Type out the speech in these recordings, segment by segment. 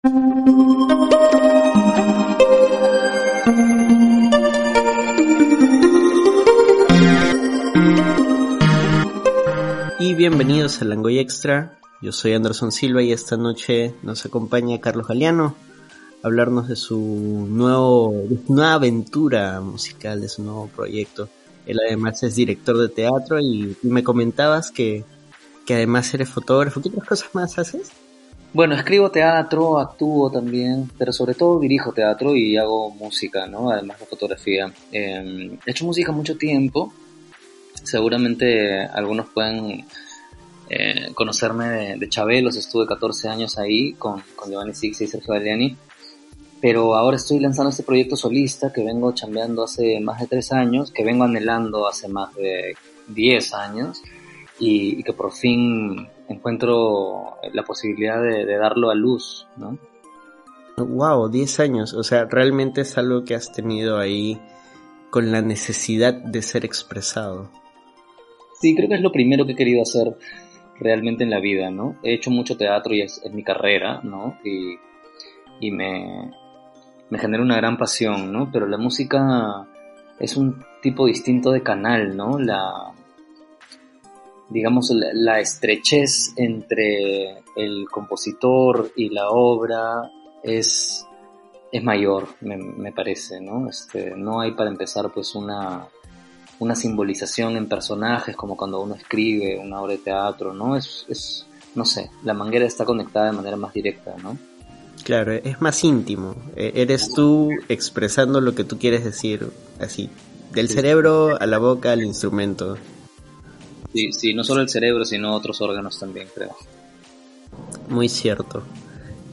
Y bienvenidos a Langoy Extra. Yo soy Anderson Silva y esta noche nos acompaña Carlos Galeano a hablarnos de su nuevo, nueva aventura musical, de su nuevo proyecto. Él además es director de teatro y, me comentabas que, que además eres fotógrafo. ¿Qué otras cosas más haces? Bueno, escribo teatro, actúo también, pero sobre todo dirijo teatro y hago música, ¿no? Además de fotografía. Em, he hecho música mucho tiempo. Seguramente algunos pueden eh, conocerme de, de. Estuve 14 años ahí con, con Giovanni Six y Sergio Galeani. Pero ahora estoy lanzando este proyecto solista que vengo chambeando hace más de 3 años, que vengo anhelando hace más de 10 años y que por fin encuentro la posibilidad de, de, darlo a luz, ¿no? Wow, 10 años, o sea, realmente es algo que has tenido ahí con la necesidad de ser expresado. Sí, creo que es lo primero que he querido hacer realmente en la vida, ¿no? He hecho mucho teatro y es, es mi carrera, ¿no? Y, y me, me genera una gran pasión, ¿no? Pero la música es un tipo distinto de canal, ¿no? La, digamos, la, estrechez entre el compositor y la obra es, es mayor, me, me, parece, ¿no? Este, no hay para empezar pues una, una simbolización en personajes como cuando uno escribe una obra de teatro, ¿no? Es, es, no sé, la manguera está conectada de manera más directa, ¿no? Claro, es más íntimo. E, eres tú expresando lo que tú quieres decir, así, del cerebro a la boca al instrumento. Sí, sí, no solo el cerebro, sino otros órganos también, creo. Muy cierto.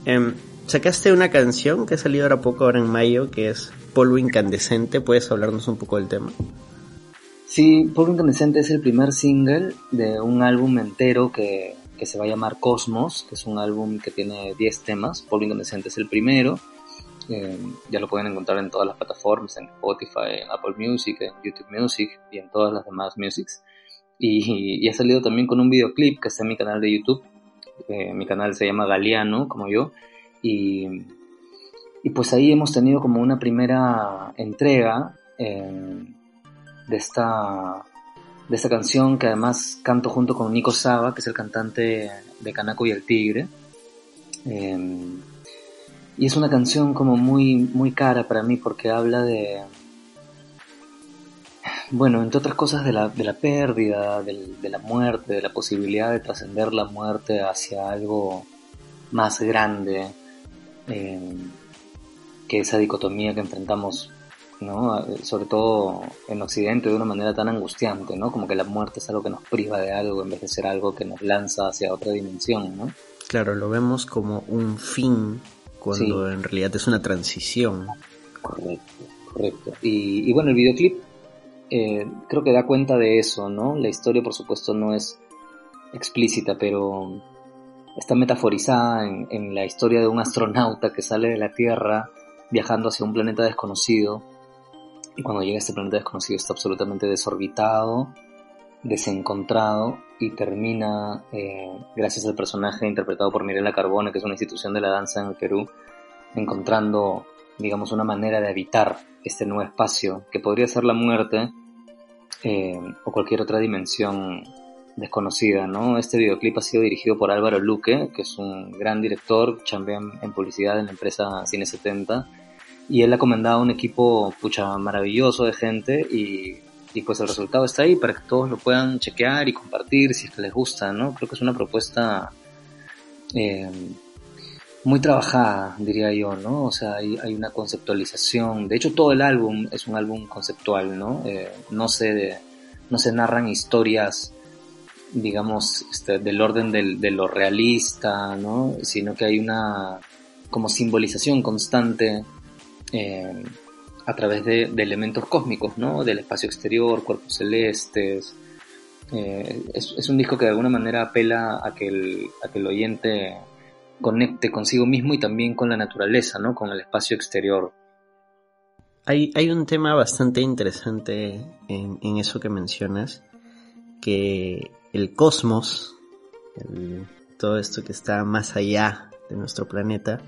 Eh, sacaste una canción que ha salido ahora poco, ahora en mayo, que es Polvo Incandescente. ¿Puedes hablarnos un poco del tema? Sí, Polvo Incandescente es el primer single de un álbum entero que, que se va a llamar Cosmos, que es un álbum que tiene 10 temas. Polvo Incandescente es el primero. Eh, ya lo pueden encontrar en todas las plataformas, en Spotify, en Apple Music, en YouTube Music y en todas las demás musics. Y, ha salido también con un videoclip que está en mi canal de YouTube. Eh, mi canal se llama Galeano, como yo. Y, y, pues ahí hemos tenido como una primera entrega eh, de, esta, de esta canción que además canto junto con Nico Saba, que es el cantante de Canaco y el Tigre. Eh, y es una canción como muy, muy cara para mí porque habla de, bueno, entre otras cosas de la, de la pérdida, de, de la muerte, de la posibilidad de trascender la muerte hacia algo más grande, eh, que esa dicotomía que enfrentamos, ¿no? Sobre todo en Occidente de una manera tan angustiante, ¿no? Como que la muerte es algo que nos priva de algo en vez de ser algo que nos lanza hacia otra dimensión, ¿no? Claro, lo vemos como un fin cuando sí. en realidad es una transición. Correcto, correcto. Y, y bueno, el videoclip eh, creo que da cuenta de eso, ¿no? La historia, por supuesto, no es explícita, pero está metaforizada en, la historia de un astronauta que sale de la Tierra viajando hacia un planeta desconocido y cuando llega a este planeta desconocido está absolutamente desorbitado, desencontrado y termina, eh, gracias al personaje interpretado por Mirela Carbone, que es una institución de la danza en el Perú, encontrando digamos, una manera de habitar este nuevo espacio, que podría ser la muerte eh, o cualquier otra dimensión desconocida, ¿no? Este videoclip ha sido dirigido por Álvaro Luque, que es un gran director, chambea en publicidad en la empresa Cine 70, y él ha comandado un equipo, pucha, maravilloso de gente, y, y pues el resultado está ahí para que todos lo puedan chequear y compartir si es que les gusta, ¿no? Creo que es una propuesta... Eh, muy trabajada, diría yo, ¿no? O sea, hay, hay, una conceptualización. De hecho, todo el álbum es un álbum conceptual, ¿no? Eh, no se no se narran historias, digamos, este, del orden del, de lo realista, ¿no? Sino que hay una como simbolización constante eh, a través de, de, elementos cósmicos, ¿no? Del espacio exterior, cuerpos celestes. Eh, es, es, un disco que de alguna manera apela a que el, a que el oyente conecte consigo mismo y también con la naturaleza, ¿no? Con el espacio exterior. Hay, hay un tema bastante interesante en, en, eso que mencionas, que el cosmos, el, todo esto que está más allá de nuestro planeta,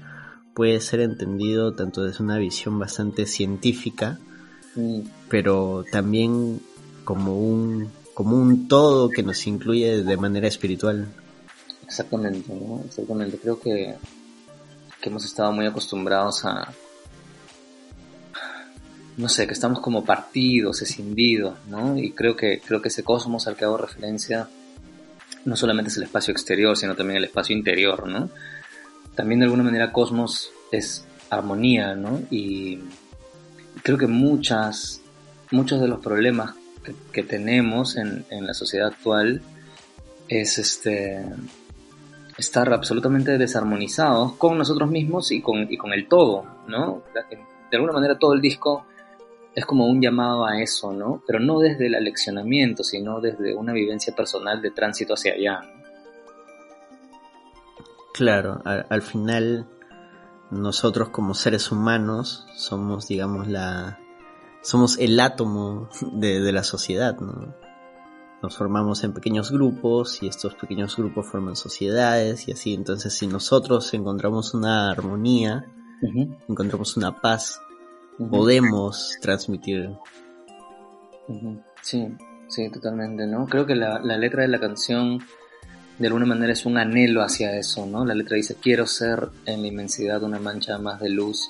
puede ser entendido tanto desde una visión bastante científica, mm. pero también como un, como un todo que nos incluye de manera espiritual. Exactamente, ¿no? Exactamente. Creo que, que hemos estado muy acostumbrados a, no sé, que estamos como partidos, escindidos, ¿no? Y creo que, creo que ese cosmos al que hago referencia no solamente es el espacio exterior, sino también el espacio interior, ¿no? También de alguna manera cosmos es armonía, ¿no? Y creo que muchas, muchos de los problemas que, tenemos en, en, la sociedad actual es este estar absolutamente desarmonizados con nosotros mismos y con, y con el todo, ¿no? De alguna manera todo el disco es como un llamado a eso, ¿no? Pero no desde el aleccionamiento, sino desde una vivencia personal de tránsito hacia allá. Claro, al, final nosotros como seres humanos somos, digamos, la somos el átomo de, de la sociedad, ¿no? Nos formamos en pequeños grupos y estos pequeños grupos forman sociedades y así. Entonces, si nosotros encontramos una armonía, encontramos una paz, podemos transmitir. Sí, sí, totalmente, ¿no? Creo que la, letra de la canción de alguna manera es un anhelo hacia eso, ¿no? La letra dice, quiero ser en la inmensidad una mancha más de luz,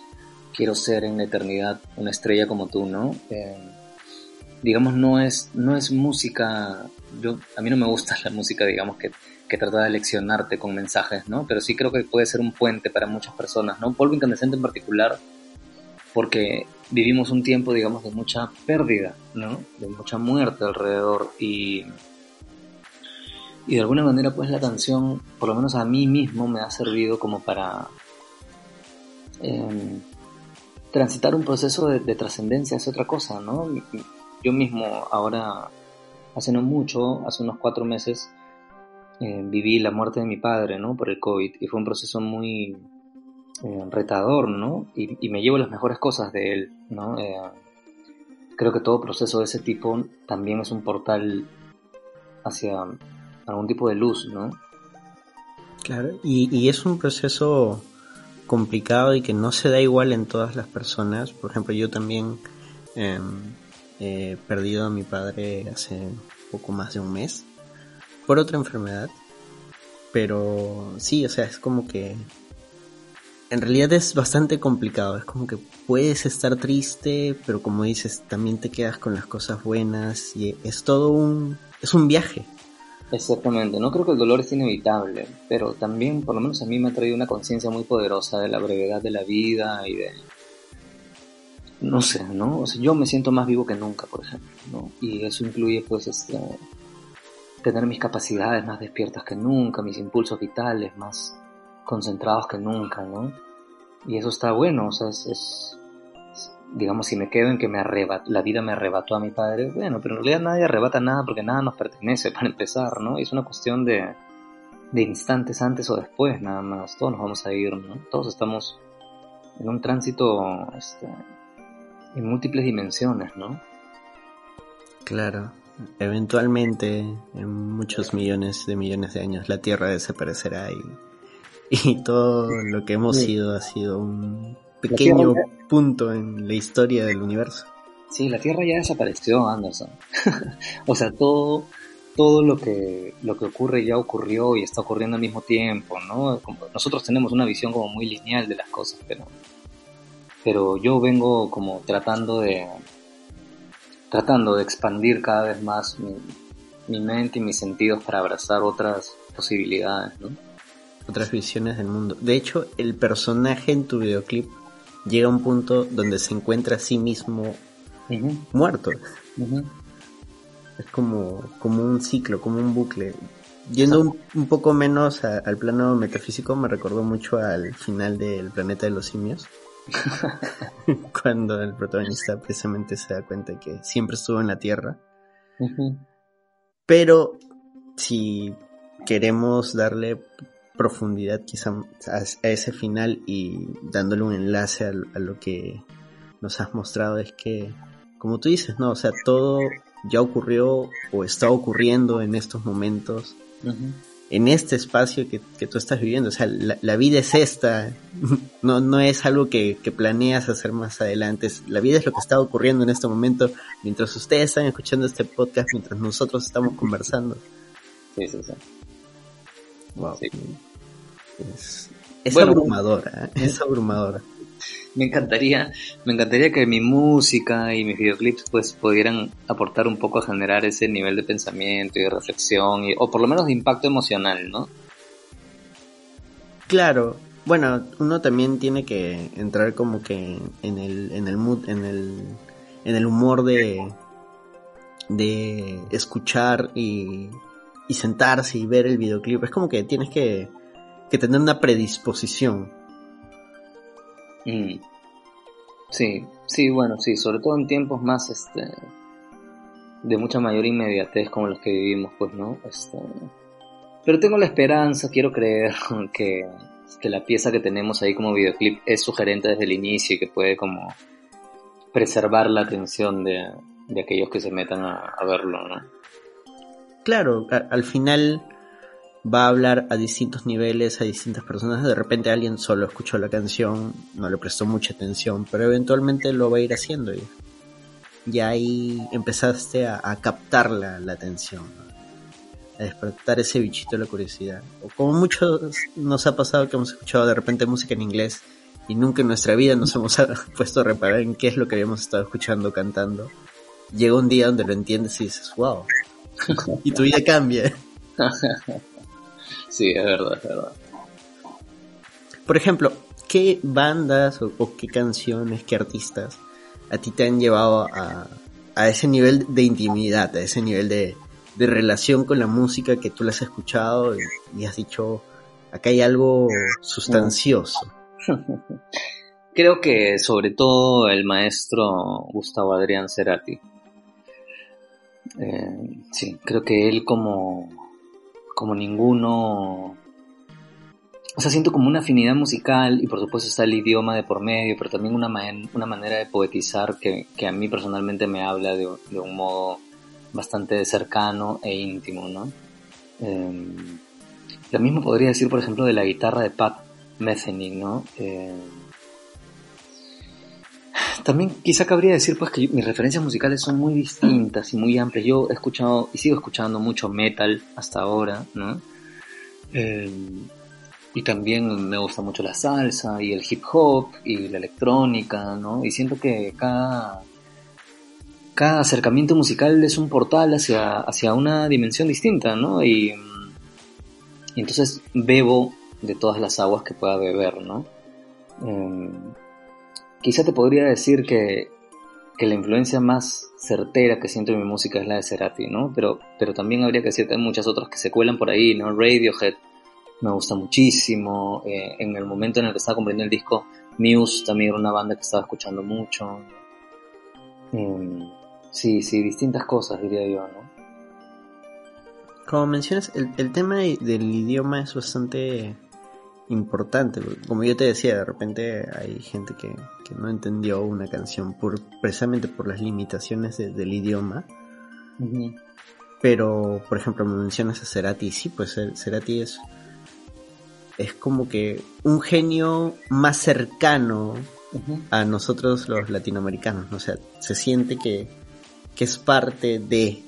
quiero ser en la eternidad una estrella como tú, ¿no? Eh, digamos, no es, no es música, yo, a mí no me gusta la música, digamos, que, que trata de leccionarte con mensajes, ¿no? Pero sí creo que puede ser un puente para muchas personas, ¿no? Polvo Incandescente en particular porque vivimos un tiempo, digamos, de mucha pérdida, ¿no? De mucha muerte alrededor y, y de alguna manera, pues la canción, por lo menos a mí mismo, me ha servido como para em, transitar un proceso de, trascendencia hacia otra cosa, ¿no? Yo mismo ahora, hace no mucho, hace unos cuatro meses, eh, viví la muerte de mi padre, ¿no? Por el COVID y fue un proceso muy eh, retador, ¿no? Y, me llevo las mejores cosas de él, ¿no? Eh, creo que todo proceso de ese tipo también es un portal hacia algún tipo de luz, ¿no? Claro, y, es un proceso complicado y que no se da igual en todas las personas. Por ejemplo, yo también em, he perdido a mi padre hace poco más de un mes por otra enfermedad. Pero sí, o sea, es como que en realidad es bastante complicado. Es como que puedes estar triste, pero como dices, también te quedas con las cosas buenas y es todo un es un viaje. Exactamente, no creo que el dolor es inevitable, pero también, por lo menos a mí me ha traído una conciencia muy poderosa de la brevedad de la vida y de no sé, ¿no? O sea, yo me siento más vivo que nunca, por ejemplo, ¿no? Y eso incluye pues este tener mis capacidades más despiertas que nunca, mis impulsos vitales más concentrados que nunca, ¿no? Y eso está bueno, o sea, es, digamos, si me quedo en que me arrebat, la vida me arrebató a mi padre, bueno, pero en realidad nadie arrebata nada porque nada nos pertenece para empezar, ¿no? es una cuestión de, de instantes antes o después, nada más, todos nos vamos a ir, ¿no? Todos estamos en un tránsito este, en múltiples dimensiones, ¿no? Claro, eventualmente en muchos millones de millones de años la Tierra desaparecerá y y todo lo que hemos sido ha sido un pequeño punto en la historia del universo. Sí, la Tierra ya desapareció, Anderson. o sea, todo, todo lo que, lo que ocurre ya ocurrió y está ocurriendo al mismo tiempo, ¿no? nosotros tenemos una visión como muy lineal de las cosas, pero, pero yo vengo como tratando de, tratando de expandir cada vez más mi, mi mente y mis sentidos para abrazar otras posibilidades, ¿no? otras visiones del mundo. De hecho, el personaje en tu videoclip llega a un punto donde se encuentra a sí mismo muerto. Es como, como un ciclo, como un bucle. Yendo un, poco menos al plano metafísico, me recordó mucho al final del planeta de los simios. cuando el protagonista precisamente se da cuenta de que siempre estuvo en la Tierra. Pero si queremos darle profundidad quizá a, ese final y dándole un enlace a, lo que nos has mostrado es que, como tú dices, ¿no? O sea, todo ya ocurrió o está ocurriendo en estos momentos en este espacio que, tú estás viviendo. O sea, la, vida es esta, no, no es algo que, planeas hacer más adelante. La vida es lo que está ocurriendo en este momento, mientras ustedes están escuchando este podcast, mientras nosotros estamos conversando. Sí, sí, sí. Wow. Es, abrumadora, ¿eh? es abrumadora me encantaría, me encantaría que mi música y mis videoclips pues pudieran aportar un poco a generar ese nivel de pensamiento y de reflexión o por lo menos de impacto emocional, ¿no? Claro, bueno, uno también tiene que entrar como que en el, en el mood, en el, en el humor de, de escuchar y, y sentarse y ver el videoclip. Es como que tienes que, que tener una predisposición Mm. Sí, sí, bueno, sí, sobre todo en tiempos más este de mucha mayor inmediatez como los que vivimos, pues, ¿no? Este, pero tengo la esperanza, quiero creer que, que la pieza que tenemos ahí como videoclip es sugerente desde el inicio y que puede como preservar la atención de, de aquellos que se metan a, verlo, ¿no? Claro, al final va a hablar a distintos niveles, a distintas personas. De repente alguien solo escuchó la canción, no le prestó mucha atención, pero eventualmente lo va a ir haciendo. Y, ahí empezaste a, captar la, atención, a despertar ese bichito de la curiosidad. O como muchos nos ha pasado que hemos escuchado de repente música en inglés y nunca en nuestra vida nos hemos puesto a reparar en qué es lo que habíamos estado escuchando, cantando. Llega un día donde lo entiendes y dices, wow. y tu vida cambia. Sí, es verdad, es verdad. Por ejemplo, ¿qué bandas o, qué canciones, qué artistas a ti te han llevado a, ese nivel de intimidad, a ese nivel de, relación con la música que tú la has escuchado y, has dicho, acá hay algo sustancioso? Creo que sobre todo el maestro Gustavo Adrián Cerati. Eh, sí, creo que él como, como ninguno. O sea, siento como una afinidad musical y por supuesto está el idioma de por medio, pero también una, una manera de poetizar que, a mí personalmente me habla de, un modo bastante cercano e íntimo, ¿no? Eh, lo mismo podría decir, por ejemplo, de la guitarra de Pat Metheny, ¿no? Eh, también quizá cabría decir pues que mis referencias musicales son muy distintas y muy amplias. Yo he escuchado y sigo escuchando mucho metal hasta ahora, ¿no? Eh, y también me gusta mucho la salsa y el hip hop y la electrónica, ¿no? Y siento que cada, cada acercamiento musical es un portal hacia, hacia una dimensión distinta, ¿no? Y, entonces bebo de todas las aguas que pueda beber, ¿no? Eh, Quizá te podría decir que, la influencia más certera que siento en mi música es la de Cerati, ¿no? Pero, pero también habría que decir que hay muchas otras que se cuelan por ahí, ¿no? Radiohead me gusta muchísimo. Eh, en el momento en el que estaba comprendiendo el disco, Muse también era una banda que estaba escuchando mucho. Em, sí, sí, distintas cosas diría yo, ¿no? Como mencionas, el, el tema del idioma es bastante importante. Como yo te decía, de repente hay gente que, no entendió una canción por, precisamente por las limitaciones del idioma. Pero, por ejemplo, me mencionas a Cerati, sí, pues Cerati es, es como que un genio más cercano a nosotros los latinoamericanos, o sea, se siente que, que es parte de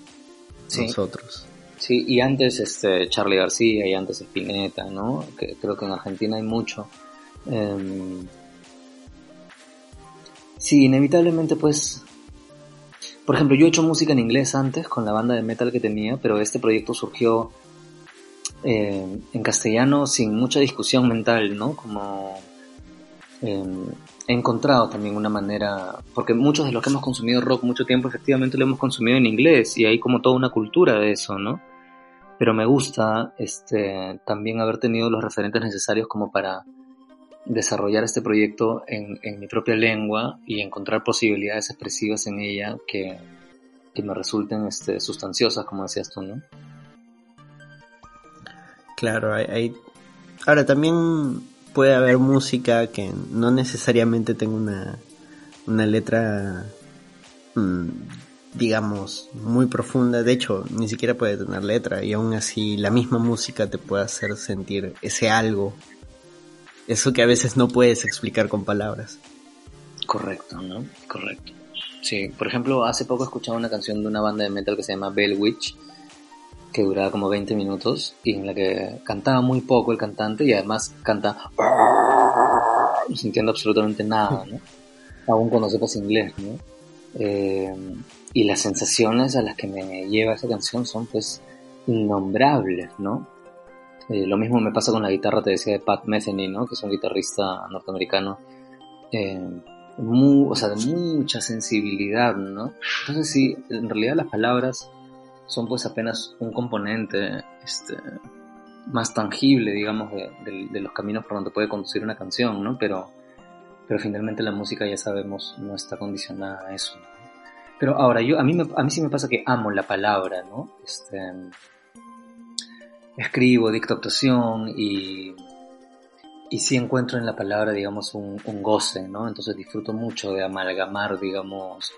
nosotros. Sí, y antes este Charlie García y antes Spinetta, ¿no? Que creo que en Argentina hay mucho. Em, sí, inevitablemente pues... Por ejemplo, yo he hecho música en inglés antes con la banda de metal que tenía, pero este proyecto surgió em, en castellano sin mucha discusión mental, ¿no? Como em, he encontrado también una manera, porque muchos de los que hemos consumido rock mucho tiempo efectivamente lo hemos consumido en inglés y hay como toda una cultura de eso, ¿no? Pero me gusta este, también haber tenido los referentes necesarios como para desarrollar este proyecto en, mi propia lengua y encontrar posibilidades expresivas en ella que, me resulten este, sustanciosas, como decías tú, ¿no? Claro, hay, ahora también puede haber música que no necesariamente tenga una, una letra mm, digamos, muy profunda. De hecho, ni siquiera puede tener letra y aún así la misma música te puede hacer sentir ese algo. Eso que a veces no puedes explicar con palabras. Correcto, ¿no? Correcto. Sí, por ejemplo, hace poco escuchaba una canción de una banda de metal que se llama Bell Witch, que duraba como 20 minutos y en la que cantaba muy poco el cantante y además canta sintiendo absolutamente nada, ¿no? Aún cuando sepas inglés, ¿no? Eh, y las sensaciones a las que me lleva esa canción son pues innombrables, ¿no? Eh, lo mismo me pasa con la guitarra, te decía, de Pat Metheny, ¿no? Que es un guitarrista norteamericano. Eh, o sea, de mucha sensibilidad, ¿no? Entonces sí, en realidad las palabras son pues apenas un componente este, más tangible, digamos, de, los caminos por donde puede conducir una canción, ¿no? Pero, pero finalmente la música, ya sabemos, no está condicionada a eso. Pero ahora, yo, a mí, a mí sí me pasa que amo la palabra, ¿no? Este, escribo, dicto actuación y y sí encuentro en la palabra, digamos, un, goce, ¿no? Entonces disfruto mucho de amalgamar, digamos,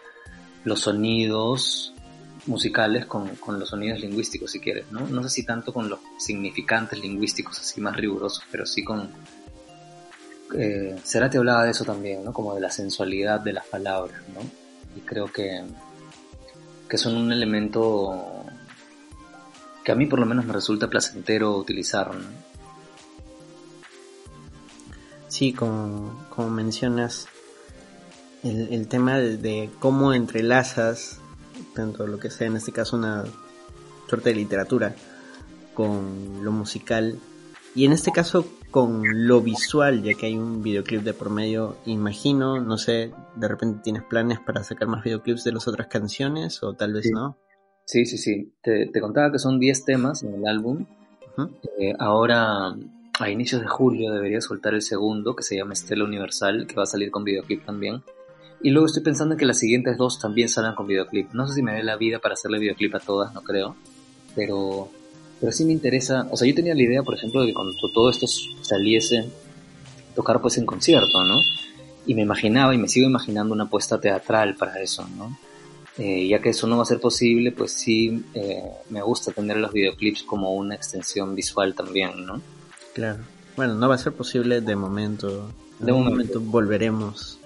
los sonidos musicales con, los sonidos lingüísticos, si quieres, ¿no? No sé si tanto con los significantes lingüísticos así más rigurosos, pero sí con... Eh, te hablaba de eso también, ¿no? Como de la sensualidad de las palabras, ¿no? Y creo que, que son un elemento que a mí por lo menos me resulta placentero utilizar, ¿no? Sí, como, como mencionas, el, tema de, cómo entrelazas, tanto lo que sea en este caso una suerte de literatura, con lo musical, y en este caso con lo visual, ya que hay un videoclip de por medio, imagino, no sé, de repente tienes planes para sacar más videoclips de las otras canciones o tal vez no. Sí, sí, sí. Te, contaba que son 10 temas en el álbum. Eh, ahora a inicios de julio debería soltar el segundo, que se llama Estela Universal, que va a salir con videoclip también. Y luego estoy pensando en que las siguientes dos también salgan con videoclip. No sé si me dé la vida para hacerle videoclip a todas, no creo. Pero, pero sí me interesa. O sea, yo tenía la idea, por ejemplo, de que cuando todo esto saliese, tocar pues en concierto, ¿no? Y me imaginaba y me sigo imaginando una apuesta teatral para eso, ¿no? Eh, ya que eso no va a ser posible, pues sí eh, me gusta tener los videoclips como una extensión visual también, ¿no? Claro. Bueno, no va a ser posible de momento. De momento volveremos.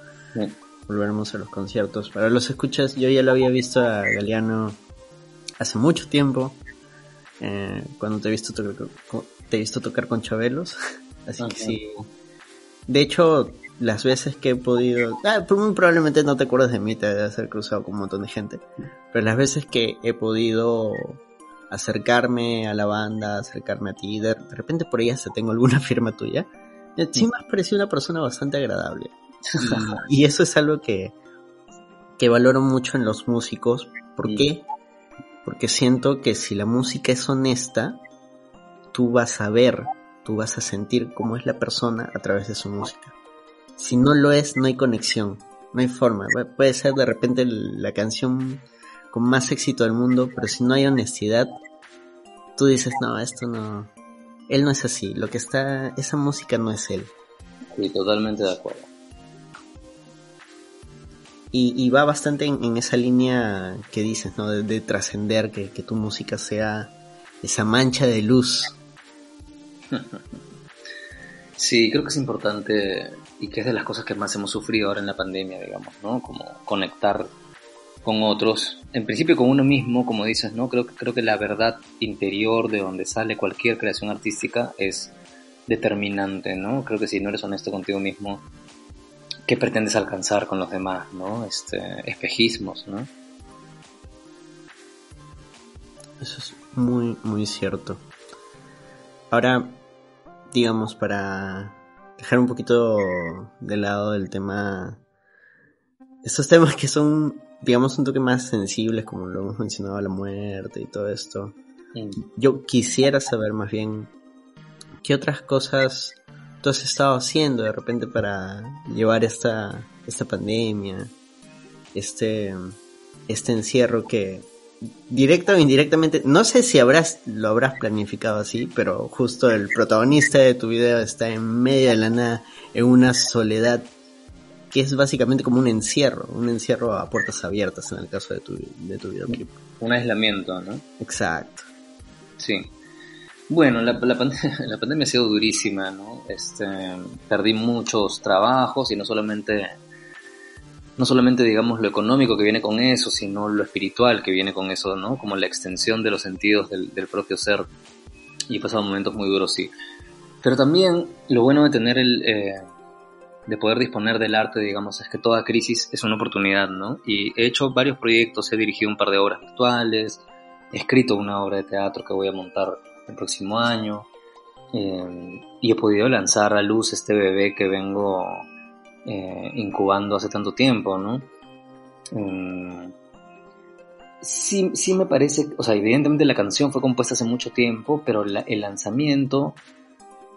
Volveremos a los conciertos. Para los escuchas, yo ya lo había visto a Galeano hace mucho tiempo. Eh, cuando te he visto tocar, te he visto tocar con Chabelos. Así que sí. De hecho, las veces que he podido. Ah, probablemente no te acuerdas de mí, te debe haber cruzado con un montón de gente. Pero las veces que he podido acercarme a la banda, acercarme a ti, de, repente por ahí hasta tengo alguna firma tuya. Sí me has parecido una persona bastante agradable. Y, eso es algo que, que valoro mucho en los músicos. ¿Por qué? Porque siento que si la música es honesta, tú vas a ver, tú vas a sentir cómo es la persona a través de su música. Si no lo es, no hay conexión, no hay forma. Puede ser de repente la canción con más éxito del mundo, pero si no hay honestidad, tú dices, no, esto no, él no es así, lo que está, esa música no es él. Sí, totalmente de acuerdo. Y, va bastante en, esa línea que dices, ¿no? De, trascender, que, que tu música sea esa mancha de luz. Sí, creo que es importante y que es de las cosas que más hemos sufrido ahora en la pandemia, digamos, ¿no? Como conectar con otros, en principio con uno mismo, como dices, ¿no? Creo, creo que la verdad interior de donde sale cualquier creación artística es determinante, ¿no? Creo que si no eres honesto contigo mismo, ¿qué pretendes alcanzar con los demás, ¿no? Este, espejismos, ¿no? Eso es muy, muy cierto. Ahora, digamos, para dejar un poquito de lado el tema, estos temas que son digamos, un toque más sensibles, como lo hemos mencionado, la muerte y todo esto. Yo quisiera saber más bien qué otras cosas tú has estado haciendo de repente para llevar esta, esta pandemia, este, este encierro que directa o indirectamente, no sé si habrás, lo habrás planificado así, pero justo el protagonista de tu video está en medio de la nada, en una soledad que es básicamente como un encierro, un encierro a puertas abiertas en el caso de tu, de tu videoclip. Un aislamiento, ¿no? Exacto. Sí. Bueno, la, la, pandemia ha sido durísima, ¿no? Este, perdí muchos trabajos y no solamente, no solamente digamos lo económico que viene con eso, sino lo espiritual que viene con eso, ¿no? Como la extensión de los sentidos del, del propio ser. Y he pasado momentos muy duros, sí. Pero también lo bueno de tener el, eh, de poder disponer del arte, digamos, es que toda crisis es una oportunidad, ¿no? Y he hecho varios proyectos, he dirigido un par de obras virtuales, he escrito una obra de teatro que voy a montar el próximo año, eh, y he podido lanzar a luz este bebé que vengo eh, incubando hace tanto tiempo, ¿no? Eh, sí, sí me parece, o sea, evidentemente la canción fue compuesta hace mucho tiempo, pero la, el lanzamiento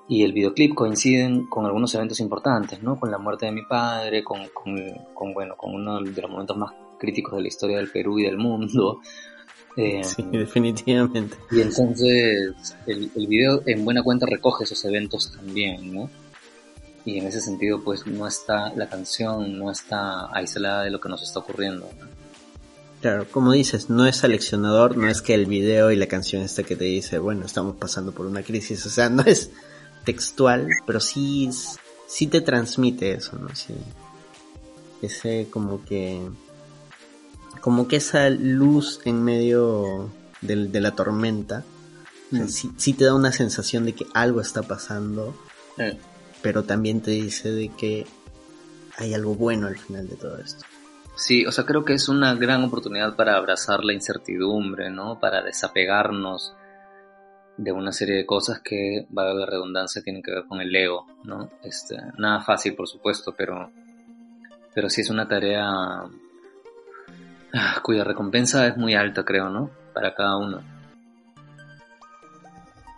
y el videoclip coinciden con algunos eventos importantes, ¿no? Con la muerte de mi padre, con, con, bueno, con uno de los momentos más críticos de la historia del Perú y del mundo. Eh, sí, definitivamente. Y entonces el, el video en buena cuenta recoge esos eventos también, ¿no? Y en ese sentido, pues no está, la canción no está aislada de lo que nos está ocurriendo, ¿no? Claro, como dices, no es seleccionador, no es que el video y la canción esta que te dice, bueno, estamos pasando por una crisis, o sea, no es textual, pero sí, sí te transmite eso, ¿no? Sí. Ese como que, como que esa luz en medio de, la tormenta, mm. sí, te da una sensación de que algo está pasando, pero también te dice de que hay algo bueno al final de todo esto. Sí, o sea, creo que es una gran oportunidad para abrazar la incertidumbre, ¿no? Para desapegarnos de una serie de cosas que, valga la redundancia, tienen que ver con el ego, ¿no? Este, nada fácil, por supuesto, pero, pero sí es una tarea cuya recompensa es muy alta, creo, ¿no? Para cada uno.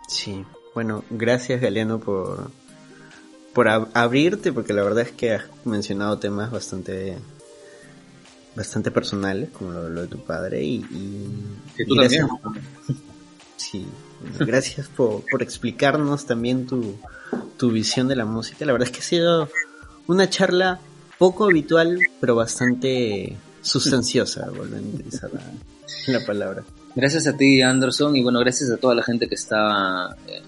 Sí, bueno, gracias Galeano por, por abrirte, porque la verdad es que has mencionado temas bastante bastante personales, como lo, de tu padre, y, y, tú también. Sí, gracias por, por explicarnos también tu, tu visión de la música. La verdad es que ha sido una charla poco habitual, pero bastante sustanciosa, volviendo a utilizar la, palabra. Gracias a ti, Anderson, y bueno, gracias a toda la gente que está eh,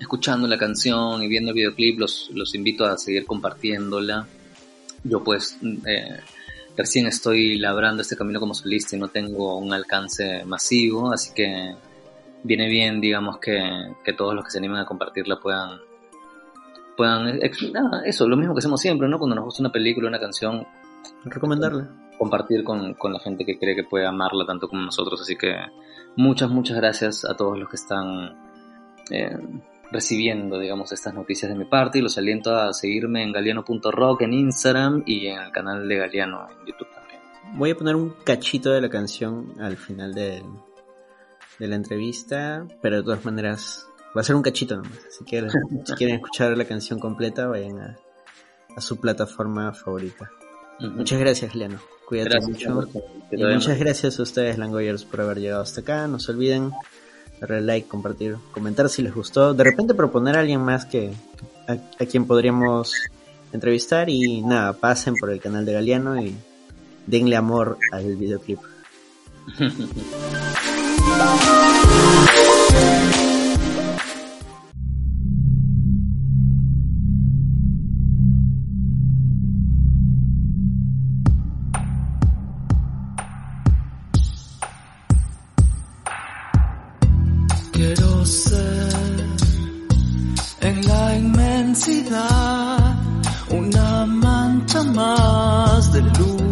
escuchando la canción y viendo el videoclip. Los, los invito a seguir compartiéndola. Yo pues eh, recién estoy labrando este camino como solista y no tengo un alcance masivo, así que viene bien, digamos, que, que todos los que se animen a compartirla puedan, puedan, eso, lo mismo que hacemos siempre, ¿no? Cuando nos gusta una película, una canción, recomendarla. Compartir con, con la gente que cree que puede amarla tanto como nosotros. Así que muchas, muchas gracias a todos los que están eh, recibiendo, digamos, estas noticias de mi parte y los aliento a seguirme en galiano.rock en Instagram y en el canal de Galiano en YouTube también. Voy a poner un cachito de la canción al final del, de la entrevista, pero de todas maneras va a ser un cachito nomás. Si quieren, si quieren escuchar la canción completa, vayan a, a su plataforma favorita. Muchas gracias, Leano. Cuídate mucho. Y muchas gracias a ustedes, Langoyers, por haber llegado hasta acá. No se olviden darle like, compartir, comentar si les gustó. De repente proponer a alguien más que a, a quien podríamos entrevistar. Y nada, pasen por el canal de Galeano y denle amor al videoclip. la inmensidad una mancha más de luz.